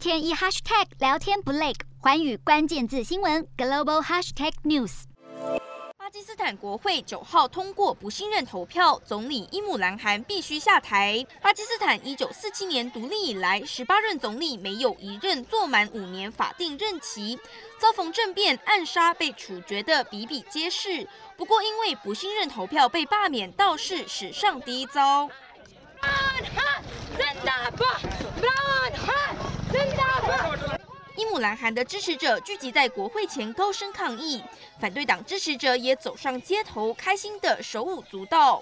天一 hashtag 聊天不累，环宇关键字新闻 global hashtag news。巴基斯坦国会九号通过不信任投票，总理伊姆兰汗必须下台。巴基斯坦一九四七年独立以来，十八任总理没有一任做满五年法定任期，遭逢政变、暗杀、被处决的比比皆是。不过，因为不信任投票被罢免，倒是史上第一遭。伊姆兰汗的支持者聚集在国会前高声抗议，反对党支持者也走上街头，开心的手舞足蹈。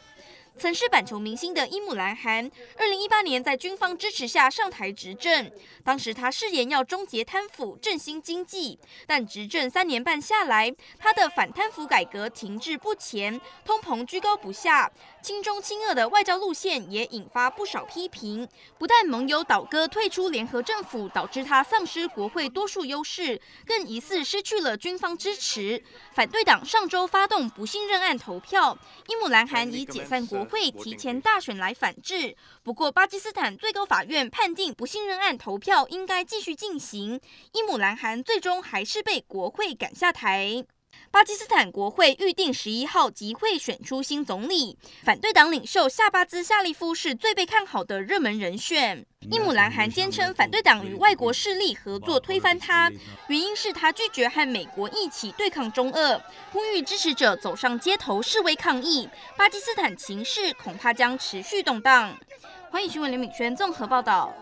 曾是板球明星的伊姆兰汗，二零一八年在军方支持下上台执政。当时他誓言要终结贪腐、振兴经济，但执政三年半下来，他的反贪腐改革停滞不前，通膨居高不下，亲中亲俄的外交路线也引发不少批评。不但盟友倒戈退出联合政府，导致他丧失国会多数优势，更疑似失去了军方支持。反对党上周发动不信任案投票，伊姆兰汗已解散国会提前大选来反制，不过巴基斯坦最高法院判定不信任案投票应该继续进行，伊姆兰汗最终还是被国会赶下台。巴基斯坦国会预定十一号集会选出新总理，反对党领袖夏巴兹夏利夫是最被看好的热门人选。伊姆兰汗坚称反对党与外国势力合作推翻他，原因是他拒绝和美国一起对抗中俄，呼吁支持者走上街头示威抗议。巴基斯坦情势恐怕将持续动荡。欢迎询问刘敏轩综合报道。